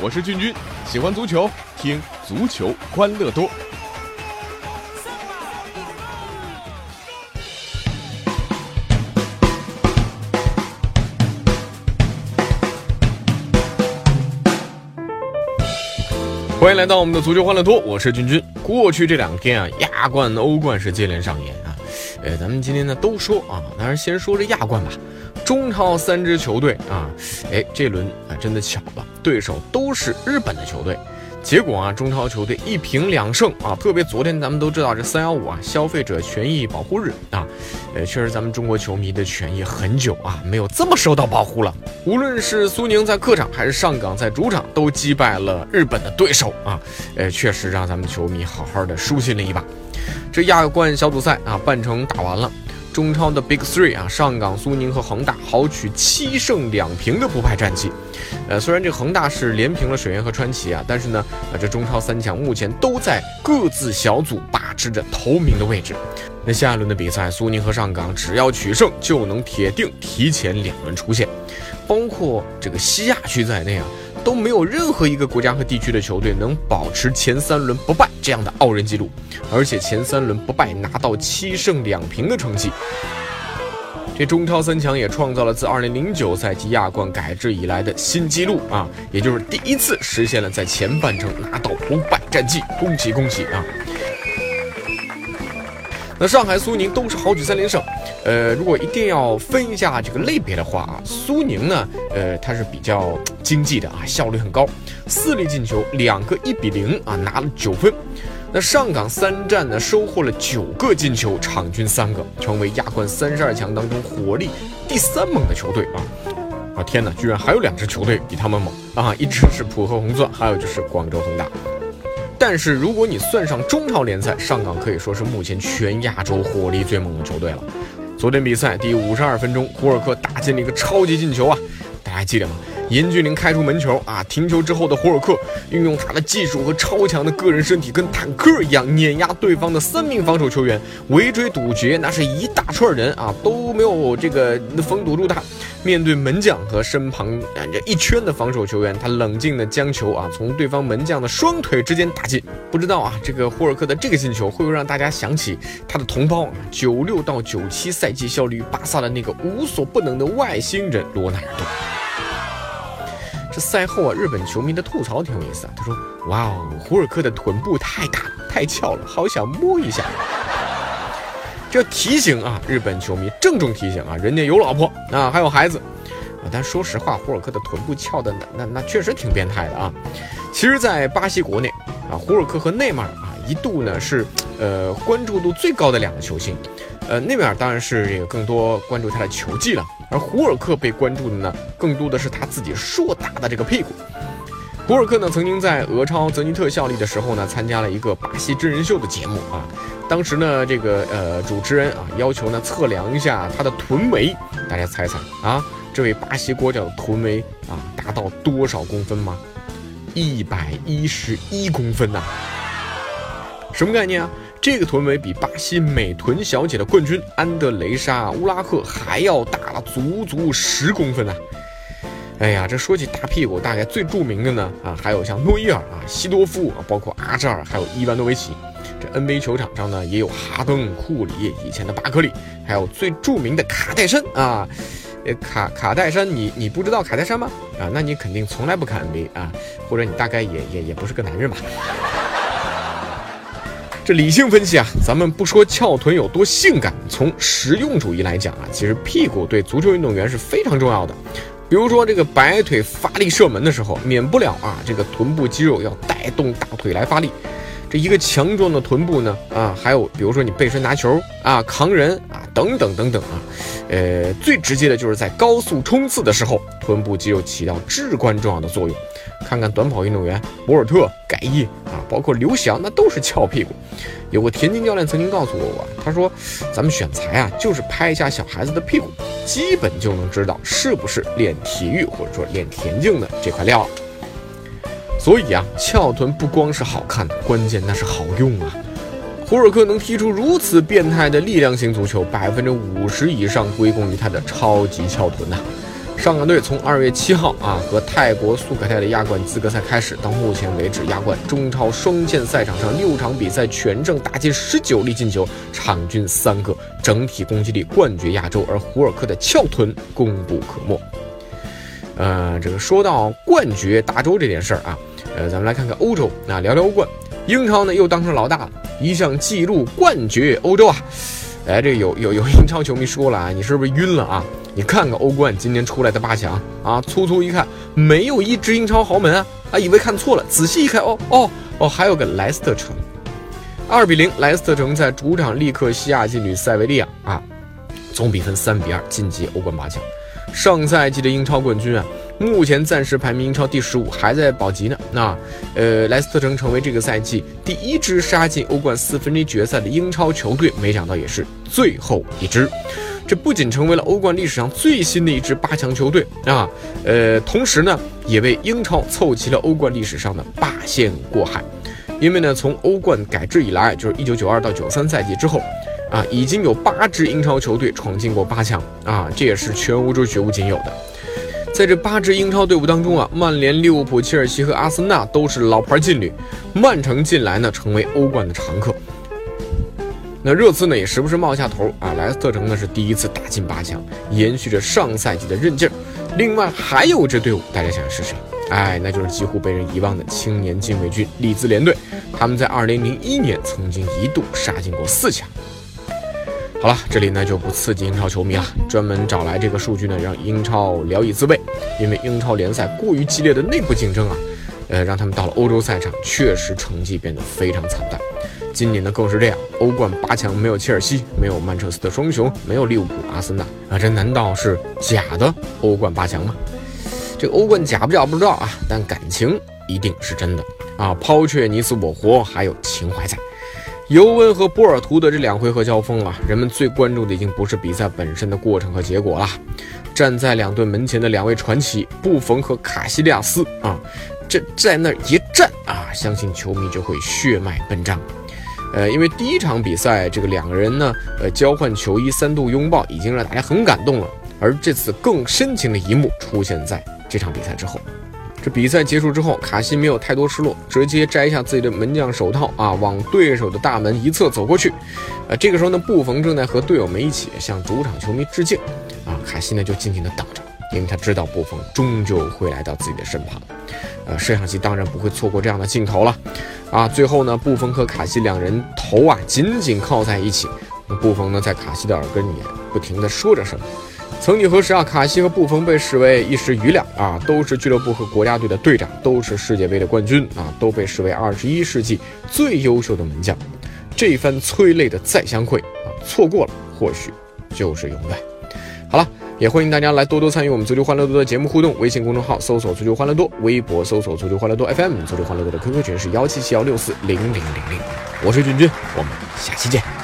我是俊君，喜欢足球，听足球欢乐多。欢迎来到我们的足球欢乐多，我是君君。过去这两天啊，亚冠、欧冠是接连上演。呃，咱们今天呢都说啊，当然先说这亚冠吧。中超三支球队啊，哎，这轮啊真的巧了，对手都是日本的球队。结果啊，中超球队一平两胜啊，特别昨天咱们都知道这三幺五啊，消费者权益保护日啊，呃，确实咱们中国球迷的权益很久啊没有这么受到保护了。无论是苏宁在客场还是上港在主场，都击败了日本的对手啊，呃，确实让咱们球迷好好的舒心了一把。这亚冠小组赛啊，半程打完了。中超的 Big Three 啊，上港、苏宁和恒大豪取七胜两平的不败战绩。呃，虽然这恒大是连平了水源和川崎啊，但是呢，啊，这中超三强目前都在各自小组把持着头名的位置。那下一轮的比赛，苏宁和上港只要取胜，就能铁定提前两轮出线。包括这个西亚区在内啊。都没有任何一个国家和地区的球队能保持前三轮不败这样的傲人记录，而且前三轮不败拿到七胜两平的成绩。这中超三强也创造了自2009赛季亚冠改制以来的新纪录啊，也就是第一次实现了在前半程拿到不败战绩，恭喜恭喜啊！那上海、苏宁都是豪取三连胜。呃，如果一定要分一下这个类别的话啊，苏宁呢，呃，它是比较经济的啊，效率很高，四粒进球，两个一比零啊，拿了九分。那上港三战呢，收获了九个进球，场均三个，成为亚冠三十二强当中火力第三猛的球队啊！啊天哪，居然还有两支球队比他们猛啊！一支是浦和红钻，还有就是广州恒大。但是如果你算上中超联赛，上港可以说是目前全亚洲火力最猛的球队了。昨天比赛第五十二分钟，胡尔克打进了一个超级进球啊！大家还记得吗？严俊凌开出门球啊，停球之后的胡尔克运用他的技术和超强的个人身体，跟坦克一样碾压对方的三名防守球员，围追堵截，那是一大串人啊，都没有这个封堵住他。面对门将和身旁啊这一圈的防守球员，他冷静的将球啊从对方门将的双腿之间打进。不知道啊，这个霍尔克的这个进球会不会让大家想起他的同胞九六到九七赛季效力于巴萨的那个无所不能的外星人罗纳尔多？赛后啊，日本球迷的吐槽挺有意思啊。他说：“哇哦，胡尔克的臀部太大太翘了，好想摸一下。”这提醒啊，日本球迷郑重提醒啊，人家有老婆啊，还有孩子啊。但说实话，胡尔克的臀部翘的那那那确实挺变态的啊。其实，在巴西国内啊，胡尔克和内马尔啊，一度呢是呃关注度最高的两个球星。呃，内马尔当然是这个更多关注他的球技了，而胡尔克被关注的呢，更多的是他自己硕大的这个屁股。胡尔克呢，曾经在俄超泽尼特效力的时候呢，参加了一个巴西真人秀的节目啊。当时呢，这个呃主持人啊要求呢测量一下他的臀围，大家猜猜啊，这位巴西国脚的臀围啊达到多少公分吗？一百一十一公分呐！什么概念啊？这个臀围比巴西美臀小姐的冠军安德雷莎乌拉克还要大了足足十公分呢！哎呀，这说起大屁股，大概最著名的呢啊，还有像诺伊尔啊、西多夫啊，包括阿扎尔，还有伊万诺维奇。这 NBA 球场上呢，也有哈登、库里，以前的巴克利，还有最著名的卡戴珊啊，呃，卡卡戴珊，你你不知道卡戴珊吗？啊，那你肯定从来不看 NBA 啊，或者你大概也也也不是个男人吧？这理性分析啊，咱们不说翘臀有多性感，从实用主义来讲啊，其实屁股对足球运动员是非常重要的。比如说这个摆腿发力射门的时候，免不了啊，这个臀部肌肉要带动大腿来发力。这一个强壮的臀部呢，啊，还有比如说你背身拿球啊、扛人啊等等等等啊，呃，最直接的就是在高速冲刺的时候，臀部肌肉起到至关重要的作用。看看短跑运动员博尔特、盖伊啊，包括刘翔，那都是翘屁股。有个田径教练曾经告诉过我，他说，咱们选材啊，就是拍一下小孩子的屁股，基本就能知道是不是练体育或者说练田径的这块料。所以啊，翘臀不光是好看，关键那是好用啊！胡尔克能踢出如此变态的力量型足球，百分之五十以上归功于他的超级翘臀呐。上港队从二月七号啊和泰国苏可泰的亚冠资格赛开始，到目前为止，亚冠中超双线赛场上六场比赛全胜，打进十九粒进球，场均三个，整体攻击力冠绝亚洲。而胡尔克的翘臀功不可没。呃，这个说到冠绝大洲这件事儿啊，呃，咱们来看看欧洲啊，聊聊欧冠。英超呢又当上老大了，一项纪录冠绝欧洲啊！哎，这有有有英超球迷说了啊，你是不是晕了啊？你看看欧冠今年出来的八强啊，粗粗一看没有一支英超豪门啊，啊以为看错了，仔细一看哦哦哦，还有个莱斯特城，二比零，莱斯特城在主场力克西亚劲旅塞维利亚啊，总比分三比二晋级欧冠八强。上赛季的英超冠军啊，目前暂时排名英超第十五，还在保级呢。那呃，莱斯特城成为这个赛季第一支杀进欧冠四分之一决赛的英超球队，没想到也是最后一支。这不仅成为了欧冠历史上最新的一支八强球队啊，呃，同时呢，也为英超凑齐了欧冠历史上的八仙过海。因为呢，从欧冠改制以来，就是一九九二到九三赛季之后，啊，已经有八支英超球队闯进过八强啊，这也是全欧洲绝无仅有的。在这八支英超队伍当中啊，曼联、利物浦、切尔西和阿森纳都是老牌劲旅，曼城近来呢成为欧冠的常客。那热刺呢也时不时冒下头啊，莱斯特城呢是第一次打进八强，延续着上赛季的韧劲儿。另外还有这队伍，大家想想是谁？哎，那就是几乎被人遗忘的青年禁卫军利兹联队。他们在2001年曾经一度杀进过四强。好了，这里呢就不刺激英超球迷了，专门找来这个数据呢，让英超聊以自慰。因为英超联赛过于激烈的内部竞争啊，呃，让他们到了欧洲赛场，确实成绩变得非常惨淡。今年呢更是这样，欧冠八强没有切尔西，没有曼彻斯特双雄，没有利物浦、阿森纳啊，这难道是假的欧冠八强吗？这个欧冠假不假不知道啊，但感情一定是真的啊！抛却你死我活，还有情怀在。尤文和波尔图的这两回合交锋啊，人们最关注的已经不是比赛本身的过程和结果了，站在两队门前的两位传奇布冯和卡西利亚斯啊，这在那一站啊，相信球迷就会血脉奔张。呃，因为第一场比赛，这个两个人呢，呃，交换球衣、三度拥抱，已经让大家很感动了。而这次更深情的一幕出现在这场比赛之后。这比赛结束之后，卡西没有太多失落，直接摘下自己的门将手套啊，往对手的大门一侧走过去。呃，这个时候呢，布冯正在和队友们一起向主场球迷致敬。啊，卡西呢就静静的等着，因为他知道布冯终究会来到自己的身旁。呃，摄像机当然不会错过这样的镜头了。啊，最后呢，布冯和卡西两人头啊紧紧靠在一起。布冯呢在卡西的耳根里不停的说着什么。曾几何时啊，卡西和布冯被视为一时余粮啊，都是俱乐部和国家队的队长，都是世界杯的冠军啊，都被视为二十一世纪最优秀的门将。这番催泪的再相会啊，错过了或许就是永远。好了。也欢迎大家来多多参与我们足球欢乐多的节目互动，微信公众号搜索足球欢乐多，微博搜索足球欢乐多 FM，足球欢乐多的 QQ 群是幺七七幺六四零零零零，我是俊君，我们下期见。